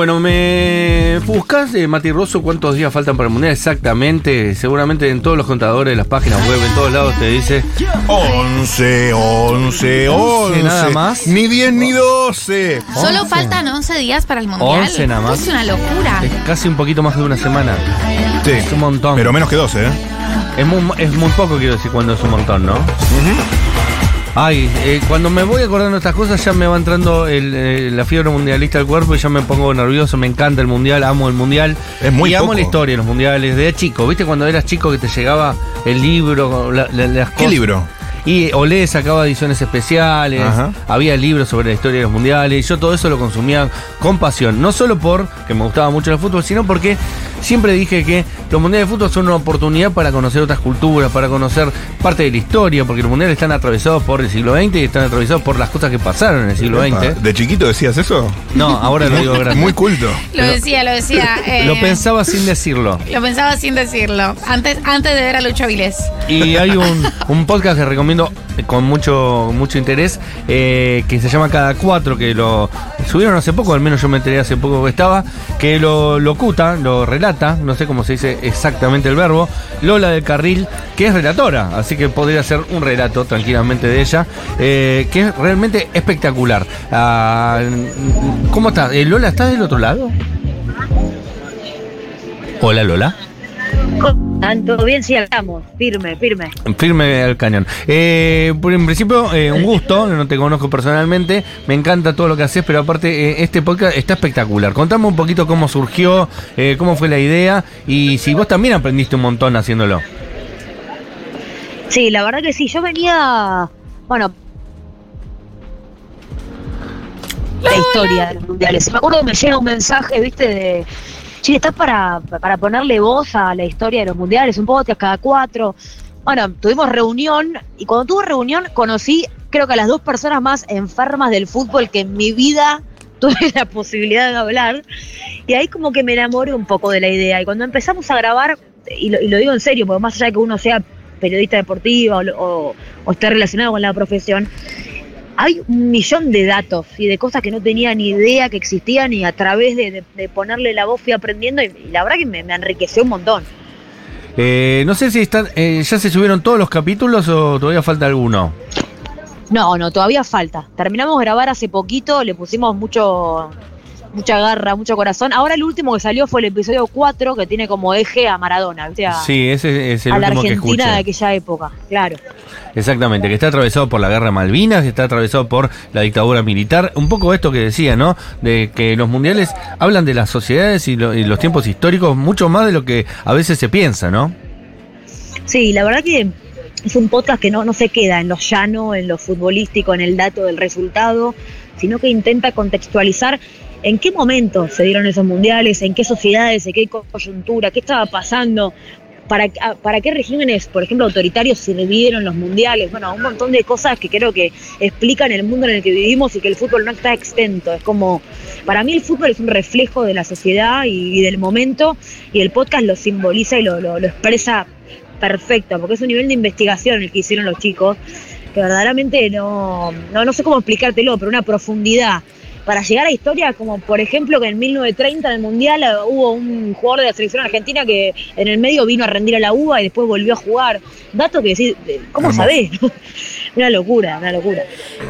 Bueno, me buscas, eh, Mati Rosso, cuántos días faltan para el mundial exactamente. Seguramente en todos los contadores, las páginas web, en todos lados te dice 11, 11, 11. nada más. Ni 10 ni 12. Solo 11. faltan 11 días para el mundial. 11 nada más. Es una locura. es casi un poquito más de una semana. Sí. Es un montón. Pero menos que 12, ¿eh? Es muy, es muy poco, quiero decir, cuando es un montón, ¿no? Ay, eh, cuando me voy acordando de estas cosas ya me va entrando el, eh, la fiebre mundialista al cuerpo y ya me pongo nervioso, me encanta el mundial, amo el mundial. Es muy y amo la historia de los mundiales, de chico, ¿viste? Cuando eras chico que te llegaba el libro, la- la- las ¿Qué libro? Y Olé sacaba ediciones especiales, Ajá. había libros sobre la historia de los mundiales, y yo todo eso lo consumía con pasión, no solo por que me gustaba mucho el fútbol, sino porque siempre dije que los mundiales de fútbol son una oportunidad para conocer otras culturas, para conocer parte de la historia, porque los mundiales están atravesados por el siglo XX y están atravesados por las cosas que pasaron en el siglo XX. ¿De chiquito decías eso? No, ahora lo digo grande. Muy culto. Lo decía, lo decía. eh, Lo pensaba sin decirlo. Lo pensaba sin decirlo. Antes, antes de ver a Lucho Vilés. Y hay un, un podcast que recomiendo con mucho, mucho interés eh, que se llama Cada Cuatro, que lo subieron hace poco, al menos yo me enteré hace poco que estaba, que lo locuta, lo relata, no sé cómo se dice exactamente el verbo, Lola del Carril, que es relatora, así que podría ser un relato tranquilamente de ella, eh, que es realmente espectacular. Ah, ¿Cómo estás? Eh, Lola, ¿estás del otro lado? Hola Lola. Tanto bien si hablamos, firme, firme. Firme al cañón. Eh, en principio, eh, un gusto, no te conozco personalmente, me encanta todo lo que haces, pero aparte eh, este podcast está espectacular. Contame un poquito cómo surgió, eh, cómo fue la idea y si vos también aprendiste un montón haciéndolo. Sí, la verdad que sí, yo venía, bueno, la historia de los mundiales. Me acuerdo que me llega un mensaje, viste, de, che, ¿estás para, para ponerle voz a la historia de los mundiales? Un podcast cada cuatro. Bueno, tuvimos reunión y cuando tuve reunión conocí, creo que a las dos personas más enfermas del fútbol que en mi vida tuve la posibilidad de hablar. Y ahí como que me enamoré un poco de la idea. Y cuando empezamos a grabar, y lo, y lo digo en serio, porque más allá de que uno sea periodista deportivo o, o- o esté relacionado con la profesión, hay un millón de datos y de cosas que no tenía ni idea que existían y a través de, de- de ponerle la voz fui aprendiendo y, y la verdad que me, me enriqueció un montón. Eh, no sé si están, eh, ya se subieron todos los capítulos o todavía falta alguno. No, no, todavía falta. Terminamos de grabar hace poquito, le pusimos mucho mucha garra, mucho corazón. Ahora el último que salió fue el episodio 4 que tiene como eje a Maradona, ¿viste? A, Sí, ese es el a la que Argentina de aquella época, claro. Exactamente, que está atravesado por la guerra de Malvinas, que está atravesado por la dictadura militar. Un poco esto que decía, ¿no? De que los mundiales hablan de las sociedades y, lo- y los tiempos históricos mucho más de lo que a veces se piensa, ¿no? Sí, la verdad que es un podcast que no, no se queda en lo llano, en lo futbolístico, en el dato del resultado, sino que intenta contextualizar en qué momento se dieron esos mundiales, en qué sociedades, en qué coyuntura, qué estaba pasando, para, para qué regímenes, por ejemplo, autoritarios sirvieron los mundiales. Bueno, un montón de cosas que creo que explican el mundo en el que vivimos y que el fútbol no está extento. Es como, para mí el fútbol es un reflejo de la sociedad y, del momento y el podcast lo simboliza y lo, lo- lo expresa perfecto, porque es un nivel de investigación el que hicieron los chicos, que verdaderamente no, no, no sé cómo explicártelo, pero una profundidad para llegar a historias como por ejemplo que en 1930 en el Mundial hubo un jugador de la selección argentina que en el medio vino a rendir a la UBA y después volvió a jugar. Dato que decís, eh, ¿cómo Hermoso. sabés? una locura, una locura.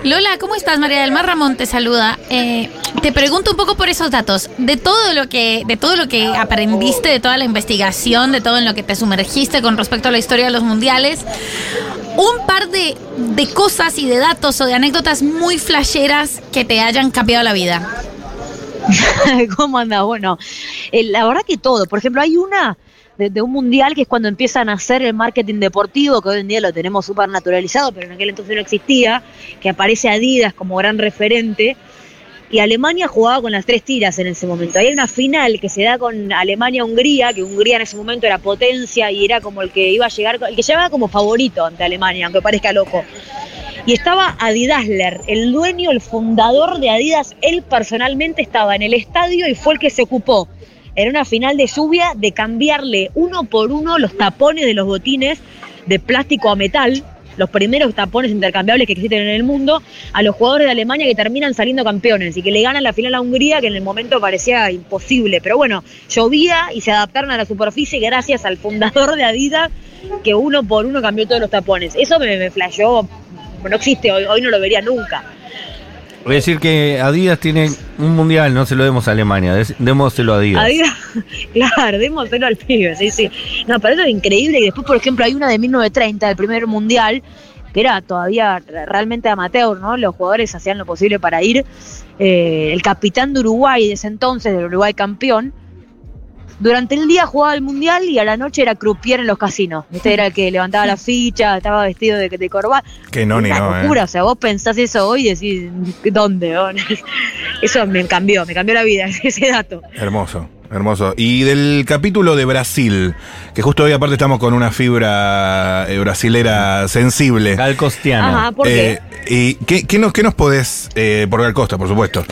Lola, ¿cómo estás? María del Mar Ramón te saluda. Eh, te pregunto un poco por esos datos. De todo lo que, de todo lo que aprendiste, de toda la investigación, de todo en lo que te sumergiste con respecto a la historia de los mundiales, un par de, de cosas y de datos o de anécdotas muy flasheras que te hayan cambiado la vida. ¿Cómo anda? Bueno, eh, la verdad que todo. Por ejemplo, hay una de, un mundial que es cuando empiezan a hacer el marketing deportivo, que hoy en día lo tenemos súper naturalizado, pero en aquel entonces no existía, que aparece Adidas como gran referente. Y Alemania jugaba con las tres tiras en ese momento. Hay una final que se da con Alemania-Hungría, que Hungría en ese momento era potencia y era como el que iba a llegar, el que llegaba como favorito ante Alemania, aunque parezca loco. Y estaba Adidasler, el dueño, el fundador de Adidas, él personalmente estaba en el estadio y fue el que se ocupó. Era una final de lluvia de cambiarle uno por uno los tapones de los botines de plástico a metal los primeros tapones intercambiables que existen en el mundo, a los jugadores de Alemania que terminan saliendo campeones y que le ganan la final a Hungría, que en el momento parecía imposible. Pero bueno, llovía y se adaptaron a la superficie gracias al fundador de Adidas, que uno por uno cambió todos los tapones. Eso me, me flasheó, no existe, hoy, hoy no lo vería nunca. Voy a decir que Adidas tiene un mundial, no se lo demos a Alemania, démoselo a Adidas. Adidas, claro, démoselo al pibe, sí, sí. No, pero eso es increíble. Y después, por ejemplo, hay una de 1930, del primer mundial, que era todavía re- realmente amateur, ¿no? Los jugadores hacían lo posible para ir. Eh, el capitán de Uruguay de ese entonces, del Uruguay campeón, durante el día jugaba el mundial y a la noche era croupier en los casinos. Este era el que levantaba la ficha, estaba vestido de, de corbata. Que no, ni Una no, locura, eh. o sea, vos pensás eso hoy y decís, ¿dónde? Eso me cambió, me cambió la vida, ese dato. Hermoso, hermoso. Y del capítulo de Brasil, que justo hoy aparte estamos con una fibra eh, brasilera sensible. Gal Costiana. Ajá, ¿por qué? Eh, ¿Y qué, qué nos, qué nos podés, eh, por Gal Costa, por supuesto,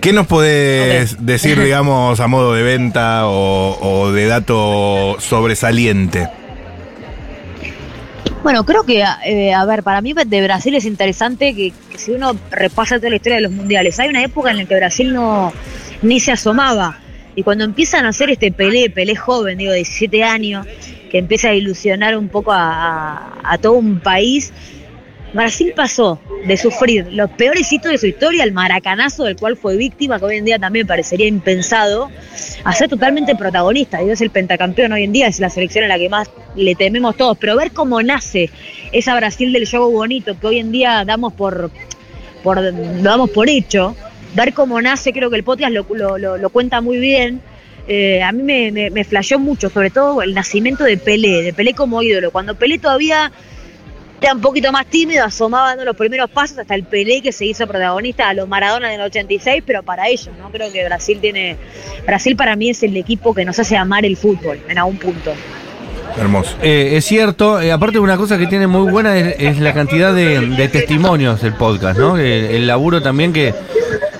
qué nos podés decir, digamos, a modo de venta o, o de dato sobresaliente? Bueno, creo que, eh, a ver, para mí de Brasil es interesante que, que si uno repasa toda la historia de los mundiales, hay una época en la que Brasil no ni se asomaba. Y cuando empiezan a hacer este Pelé, Pelé joven, digo, 17 años, que empieza a ilusionar un poco a, a- a todo un país, Brasil pasó de sufrir los peores hitos de su historia, el maracanazo del cual fue víctima, que hoy en día también parecería impensado, a ser totalmente protagonista. Digo, es el pentacampeón hoy en día, es la selección a la que más le tememos todos. Pero ver cómo nace esa Brasil del juego bonito que hoy en día damos por, por, damos por hecho, ver cómo nace, creo que el podcast lo- lo cuenta muy bien. Eh, a mí me, me, me flasheó mucho, sobre todo el nacimiento de Pelé, de Pelé como ídolo. Cuando Pelé todavía era un poquito más tímido, asomaba dando los primeros pasos hasta el Pelé que se hizo protagonista a los Maradona en el 86, pero para ellos, ¿no? Creo que Brasil tiene. Brasil para mí es el equipo que nos hace amar el fútbol en algún punto. Hermoso. Eh, es cierto, eh, aparte una cosa que tiene muy buena es, es la cantidad de, de testimonios del podcast, ¿no? El, el laburo también que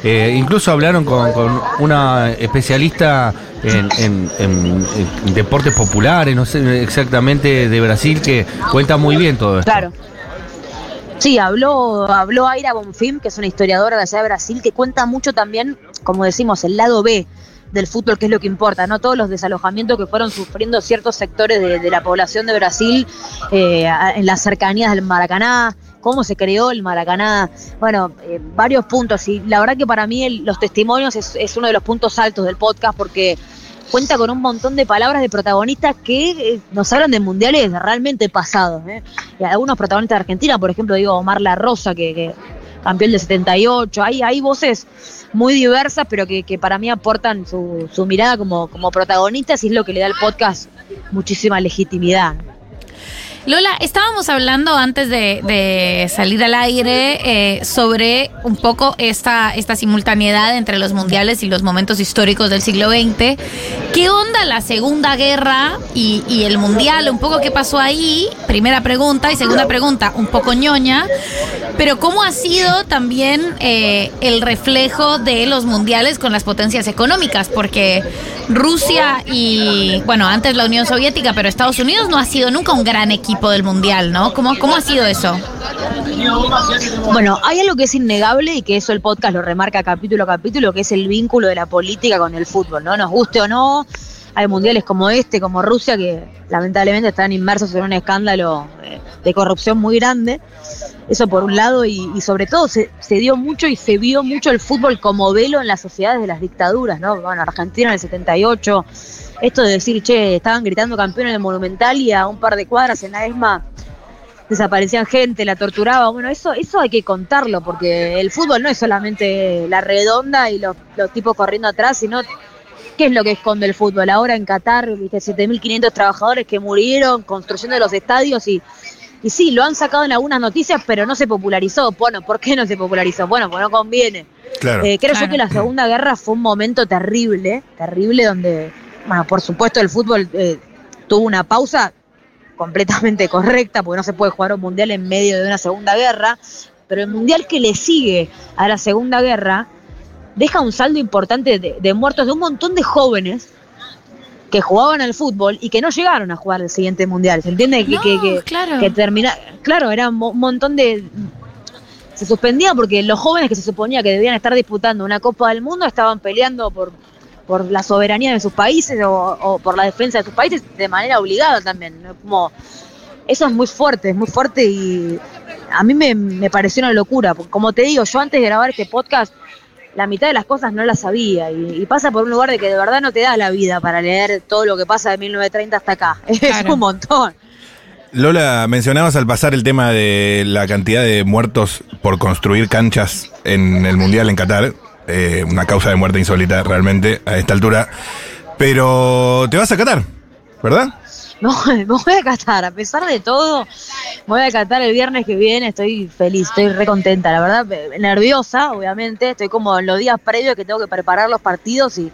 eh, incluso hablaron con, con una especialista en, en- deportes populares, no sé exactamente de Brasil, que cuenta muy bien todo esto. Claro. Sí, habló, habló Aira Bonfim, que es una historiadora de allá de Brasil, que cuenta mucho también, como decimos, el lado B del fútbol, que es lo que importa, ¿no? Todos los desalojamientos que fueron sufriendo ciertos sectores de, de la población de Brasil eh, en las cercanías del Maracaná, cómo se creó el Maracaná, bueno, eh, varios puntos. Y la verdad que para mí los testimonios es, es uno de los puntos altos del podcast porque cuenta con un montón de palabras de protagonistas que eh, nos hablan de mundiales realmente pasados. ¿eh? Y algunos protagonistas de Argentina, por ejemplo, digo Omar La Rosa, que, que campeón del 78. Hay, hay voces muy diversas, pero que, que para mí aportan su, su mirada como, como protagonistas y es lo que le da al podcast muchísima legitimidad. Lola, estábamos hablando antes de, de salir al aire eh, sobre un poco esta, esta simultaneidad entre los mundiales y los momentos históricos del siglo XX. ¿Qué onda la Segunda Guerra y, y el Mundial? Un poco qué pasó ahí. Primera pregunta. Y segunda pregunta, un poco ñoña. Pero ¿cómo ha sido también eh, el reflejo de los mundiales con las potencias económicas? Porque Rusia y, bueno, antes la Unión Soviética, pero Estados Unidos no ha sido nunca un gran equipo del mundial, ¿no? ¿Cómo, cómo ha sido eso? Bueno, hay algo que es innegable y que eso el podcast lo remarca capítulo a capítulo, que es el vínculo de la política con el fútbol, ¿no? Nos guste o no, hay mundiales como este, como Rusia, que lamentablemente están inmersos en un escándalo eh, de corrupción muy grande. Eso por un lado, y, y sobre todo se, se dio mucho y se vio mucho el fútbol como velo en las sociedades de las dictaduras, ¿no? Bueno, Argentina en el 78, esto de decir, che, estaban gritando campeones del Monumental y a un par de cuadras en la ESMA desaparecían gente, la torturaba. Bueno, eso, eso hay que contarlo, porque el fútbol no es solamente la redonda y los, los tipos corriendo atrás, sino qué es lo que esconde el fútbol. Ahora en Qatar, viste, 7.500 trabajadores que murieron construyendo los estadios y, y sí, lo han sacado en algunas noticias, pero no se popularizó. Bueno, ¿por qué no se popularizó? Bueno, pues no conviene. Claro. Eh, creo Claro. yo que la Segunda Guerra fue un momento terrible, terrible, donde, bueno, por supuesto el fútbol eh, tuvo una pausa completamente correcta, porque no se puede jugar un mundial en medio de una Segunda Guerra, pero el mundial que le sigue a la Segunda Guerra deja un saldo importante de, de muertos de un montón de jóvenes que jugaban al fútbol y que no llegaron a jugar el siguiente mundial. ¿Se entiende? Que, No, que, que, claro. que termina. Claro, era un mo- montón de. Se suspendía porque los jóvenes que se suponía que debían estar disputando una Copa del Mundo estaban peleando por, por la soberanía de sus países o, o por la defensa de sus países de manera obligada también. ¿no? Como, eso es muy fuerte, es muy fuerte y a mí me, me pareció una locura. porque Como te digo, yo antes de grabar este podcast, la mitad de las cosas no las sabía y, y pasa por un lugar de que de verdad no te da la vida para leer todo lo que pasa de 1930 hasta acá. Es Claro. un montón. Lola, mencionabas al pasar el tema de la cantidad de muertos por construir canchas en el Mundial en Qatar. Eh, una causa de muerte insólita realmente a esta altura. Pero te vas a Qatar, ¿verdad? No, me voy a catar, a pesar de todo, me voy a catar el viernes que viene, estoy feliz, estoy re contenta, la verdad, nerviosa, obviamente, estoy como en los días previos que tengo que preparar los partidos y,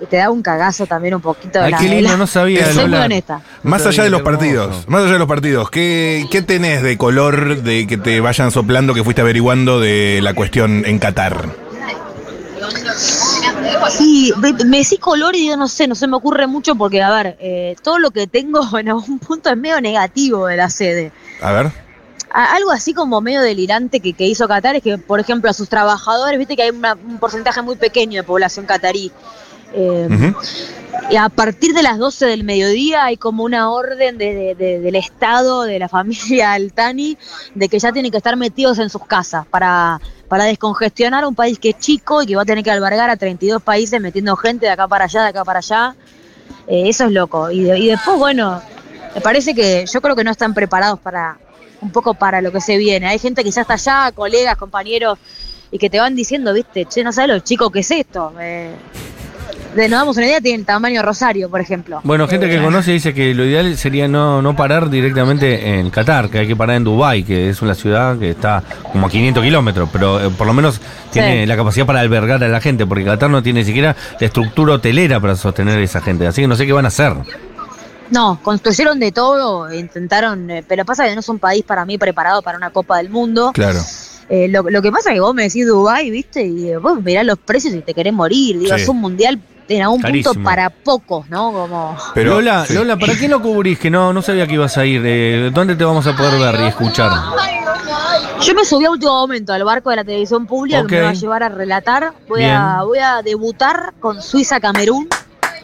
y te da un cagazo también un poquito. Ay, la- qué lindo, la- no sabía. Soy muy honesta. Más allá de los hermoso. partidos, más allá de los partidos, ¿qué, ¿qué tenés de color de que te vayan soplando que fuiste averiguando de la cuestión en Qatar? Sí, me decís color y yo no sé, no se me ocurre mucho porque, a ver, eh, todo lo que tengo en algún punto es medio negativo de la sede. A ver. A- algo así como medio delirante que, que hizo Qatar es que, por ejemplo, a sus trabajadores, viste que hay una- un porcentaje muy pequeño de población catarí. Eh. Y a partir de las 12 del mediodía hay como una orden de- de- de- del Estado, de la familia Altani, de que ya tienen que estar metidos en sus casas para, para descongestionar un país que es chico y que va a tener que albergar a 32 países metiendo gente de acá para allá, de acá para allá. Eh, eso es loco. Y después, bueno, me parece que yo creo que no están preparados para un poco para lo que se viene. Hay gente que ya está allá, colegas, compañeros, y que te van diciendo, viste, che, no sabes lo chico que es esto. Eh, de, nos damos una idea, tiene el tamaño Rosario, por ejemplo. Bueno, gente que Eh, conoce dice que lo ideal sería no, no parar directamente en Qatar, que hay que parar en Dubái, que es una ciudad que está como a 500 kilómetros, pero eh, por lo menos tiene Sí. la capacidad para albergar a la gente, porque Qatar no tiene ni siquiera la estructura hotelera para sostener a esa gente, así que no sé qué van a hacer. No, construyeron de todo, intentaron, eh, pero pasa que no es un país para mí preparado para una Copa del Mundo. Claro. Eh, lo, lo que pasa es que vos me decís Dubái, viste, y vos mirás los precios y te querés morir. Digo, Sí. es un mundial en algún Carísimo. punto para pocos, ¿no? Como... Pero, Lola, sí. Lola, ¿para qué no cubrís? Que no, no sabía que ibas a ir. Eh, ¿Dónde te vamos a poder ver y escuchar? Yo me subí a último momento al barco de la televisión pública Ok. que me va a llevar a relatar. Voy a, voy a debutar con Suiza-Camerún,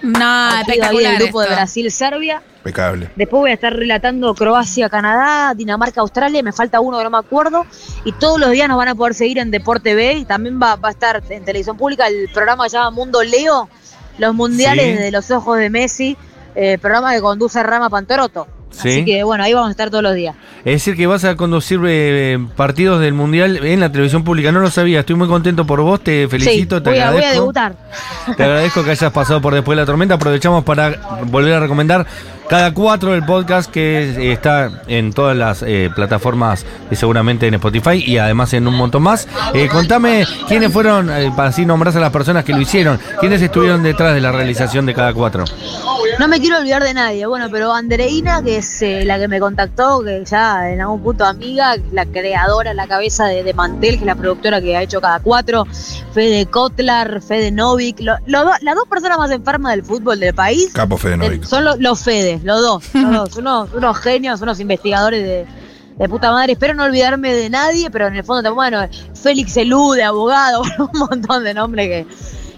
No, espectacular. del grupo de. Brasil-Serbia. Impecable. Después voy a estar relatando Croacia-Canadá, Dinamarca-Australia, me falta uno que no me acuerdo. Y todos los días nos van a poder seguir en Deporte B y también va, va a estar en televisión pública el programa que se llama Mundo Leo, los mundiales Sí. de los ojos de Messi, eh, programa que conduce Rama Pantoroto. Sí. Así que bueno, ahí vamos a estar todos los días. Es decir, que vas a conducir eh, partidos del Mundial en la televisión pública. No lo sabía, estoy muy contento por vos, te felicito, sí, te voy a, voy agradezco. a debutar. Te agradezco que hayas pasado por después de la tormenta. Aprovechamos para volver a recomendar cada cuatro el podcast que está en todas las eh, plataformas, y seguramente en Spotify y además en un montón más. Eh, contame quiénes fueron, eh, para así nombrarse a las personas que lo hicieron, quiénes estuvieron detrás de la realización de cada cuatro. No me quiero olvidar de nadie. Bueno, pero Andreina, que es eh, la que me contactó, que ya en algún punto amiga, la creadora, la cabeza de, de Mantel, que es la productora que ha hecho cada cuatro, Fede Kotlar, Fede Novik, lo- lo do- las dos personas más enfermas del fútbol del país. Capo Fede Novic. son lo- los Los dos, los dos, unos, unos genios, unos investigadores de, de puta madre. Espero no olvidarme de nadie, pero en el fondo, también, bueno, Félix Elude, abogado, un montón de nombres que,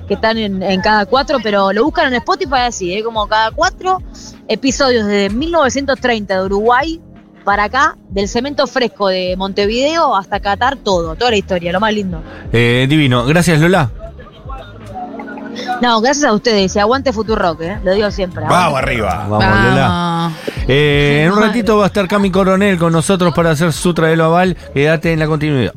que están en, en cada cuatro, pero lo buscan en Spotify así, ¿eh? como cada cuatro episodios desde 1930 de Uruguay para acá, del cemento fresco de Montevideo hasta Qatar, todo, toda la historia, lo más lindo. Eh, divino, gracias Lola. No, gracias a ustedes, y aguante Futurock, ¿eh? lo digo siempre. Vamos arriba. Vamos, Lola. Eh, en un ratito va a estar Cami Coronel con nosotros para hacer su traelo aval. Quédate en la continuidad.